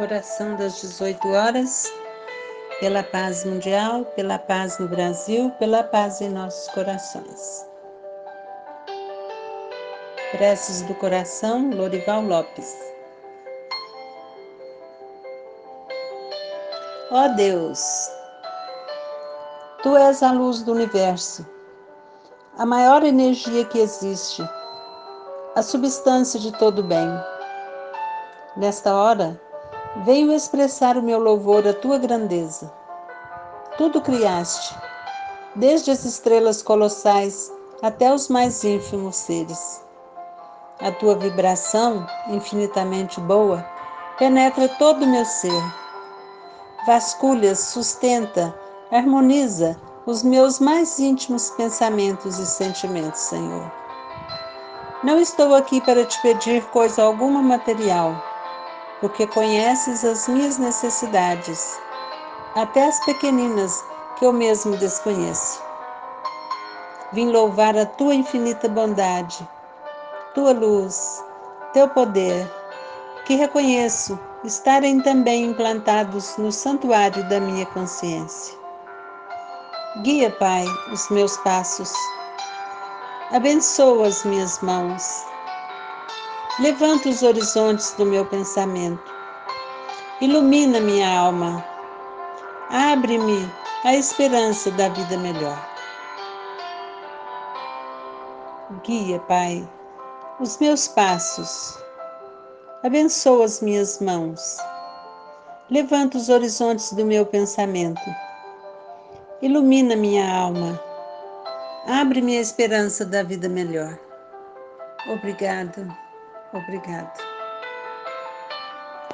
Oração das 18 horas, pela paz mundial, pela paz no Brasil, pela paz em nossos corações. Preces do coração, Lorival Lopes. Ó oh Deus, Tu és a luz do universo, a maior energia que existe, a substância de todo bem. Nesta hora, venho expressar o meu louvor à tua grandeza. Tudo criaste, desde as estrelas colossais até os mais ínfimos seres. A tua vibração, infinitamente boa, penetra todo o meu ser. Vasculha, sustenta, harmoniza os meus mais íntimos pensamentos e sentimentos, Senhor. Não estou aqui para te pedir coisa alguma material, porque conheces as minhas necessidades, até as pequeninas que eu mesmo desconheço. Vim louvar a tua infinita bondade tua luz, teu poder, que reconheço estarem também implantados no santuário da minha consciência. Guia, Pai, os meus passos. Abençoa as minhas mãos. Levanta os horizontes do meu pensamento. Ilumina minha alma. Abre-me a esperança da vida melhor. Guia, Pai, os meus passos. Abençoa as minhas mãos. Levanta os horizontes do meu pensamento. Ilumina minha alma. Abre-me a esperança da vida melhor. Obrigado, obrigado.